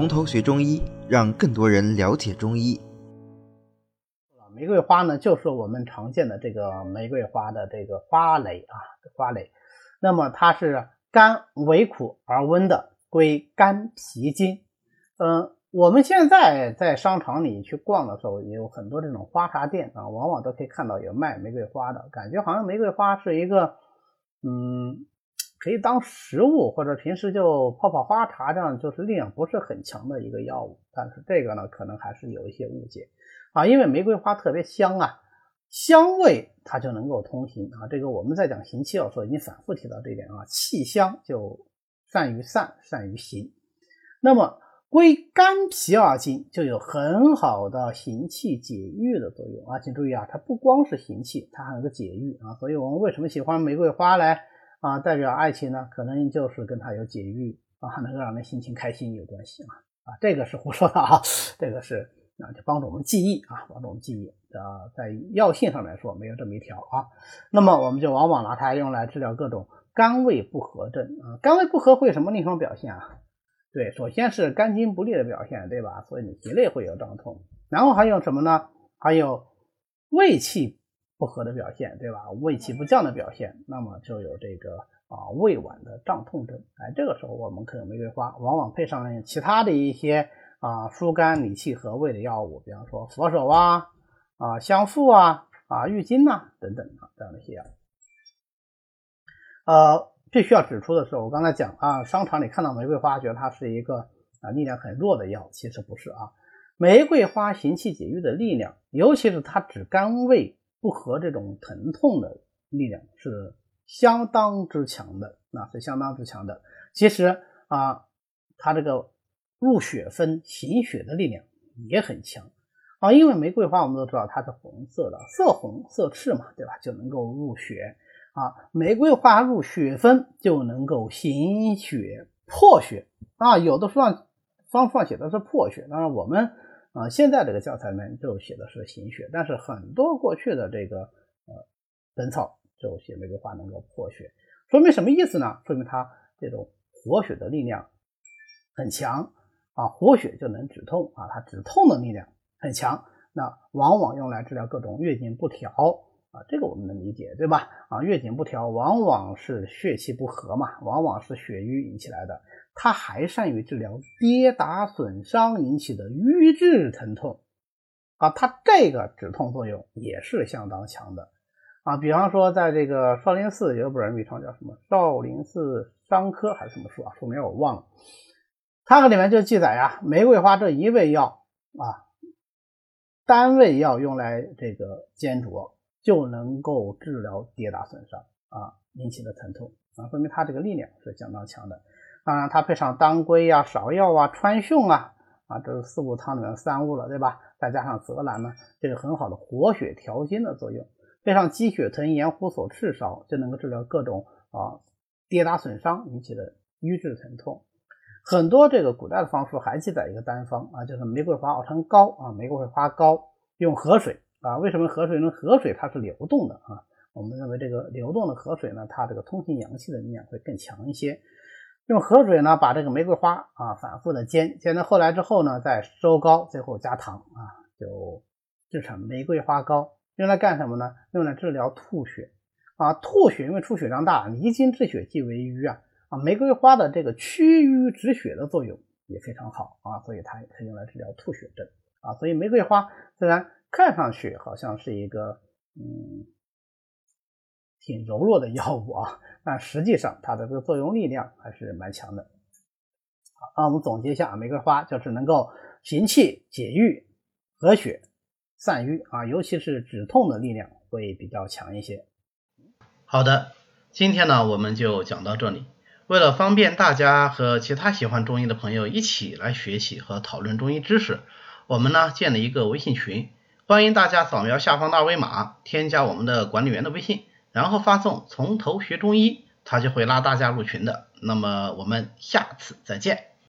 从头学中医，让更多人了解中医。玫瑰花呢，就是我们常见的这个玫瑰花的这个花蕾啊，花蕾。那么它是甘微苦而温的，归肝脾经。嗯，我们现在在商场里去逛的时候，也有很多这种花茶店啊，往往都可以看到有卖玫瑰花的，感觉好像玫瑰花是一个，嗯，可以当食物或者平时就泡泡花茶这样，就是力量不是很强的一个药物。但是这个呢，可能还是有一些误解啊，因为玫瑰花特别香啊。香味它就能够通行啊，这个我们在讲行气药的时候已经反复提到这一点啊，气香就善于散，善于行。那么归肝脾二经就有很好的行气解郁的作用啊，请注意啊，它不光是行气，它还有个解郁啊。所以我们为什么喜欢玫瑰花来啊代表爱情呢？可能就是跟它有解郁啊，能够让人心情开心有关系啊啊，这个是胡说的啊，这个是。啊，就帮助我们记忆啊，帮助我们记忆啊，在药性上来说没有这么一条啊。那么我们就往往拿它用来治疗各种肝胃不和症啊。肝胃不和会有什么临床表现啊？对，首先是肝经不利的表现，对吧？所以你体内会有胀痛。然后还有什么呢？还有胃气不和的表现，对吧？胃气不降的表现，那么就有这个啊胃脘的胀痛症。哎，这个时候我们可以用玫瑰花，往往配上其他的一些。啊，疏肝理气和胃的药物，比方说佛手啊、啊香附啊、啊郁金呐等等啊这样的一些药。呃，必须要指出的是，我刚才讲啊，商场里看到玫瑰花，觉得它是一个啊力量很弱的药，其实不是啊。玫瑰花行气解郁的力量，尤其是它止肝胃不和这种疼痛的力量，是相当之强的，那是相当之强的。其实啊，它这个。入血分行血的力量也很强啊，因为玫瑰花我们都知道它是红色的，色红色赤嘛，对吧？就能够入血啊。玫瑰花入血分就能够行血破血啊。有的书上方上写的是破血，当然我们啊现在这个教材里面就写的是行血，但是很多过去的这个呃本草就写玫瑰花能够破血，说明什么意思呢？说明它这种活血的力量很强。啊，活血就能止痛啊，它止痛的力量很强。那往往用来治疗各种月经不调啊，这个我们能理解，对吧？啊，月经不调往往是血气不和嘛，往往是血瘀引起来的。它还善于治疗跌打损伤引起的瘀滞疼痛啊，它这个止痛作用也是相当强的啊。比方说，在这个少林寺有一本秘方叫什么《少林寺伤科》还是什么书啊？书名我忘了。它里面就记载呀，玫瑰花这一味药啊，单味药用来这个煎煮，就能够治疗跌打损伤啊引起的疼痛啊，说明它这个力量是相当强的。当然，它配上当归呀、芍药啊、川芎啊啊，这是四物汤里面三物了，对吧？再加上泽兰呢，这个很好的活血调经的作用。配上鸡血藤、盐胡索、赤芍，就能够治疗各种啊跌打损伤引起的瘀滞疼痛。很多这个古代的方术还记载一个单方啊，就是玫瑰花熬成膏啊，玫瑰花膏用河水啊，为什么河水呢？河水它是流动的啊，我们认为这个流动的河水呢，它这个通行阳气的力量会更强一些。用河水呢，把这个玫瑰花啊反复的煎，煎到后来之后呢，再收膏，最后加糖啊，就制成玫瑰花膏。用来干什么呢？用来治疗吐血啊，吐血因为出血量大，离经治血即为瘀啊。啊，玫瑰花的这个祛瘀止血的作用也非常好啊，所以它也可以用来治疗吐血症啊。所以玫瑰花虽然看上去好像是一个嗯挺柔弱的药物啊，但实际上它的这个作用力量还是蛮强的。好，那我们总结一下，玫瑰花就是能够行气解郁、和血、散瘀啊，尤其是止痛的力量会比较强一些。好的，今天呢我们就讲到这里。为了方便大家和其他喜欢中医的朋友一起来学习和讨论中医知识，我们呢建了一个微信群，欢迎大家扫描下方的二维码，添加我们的管理员的微信，然后发送“从头学中医”，他就会拉大家入群的。那么我们下次再见。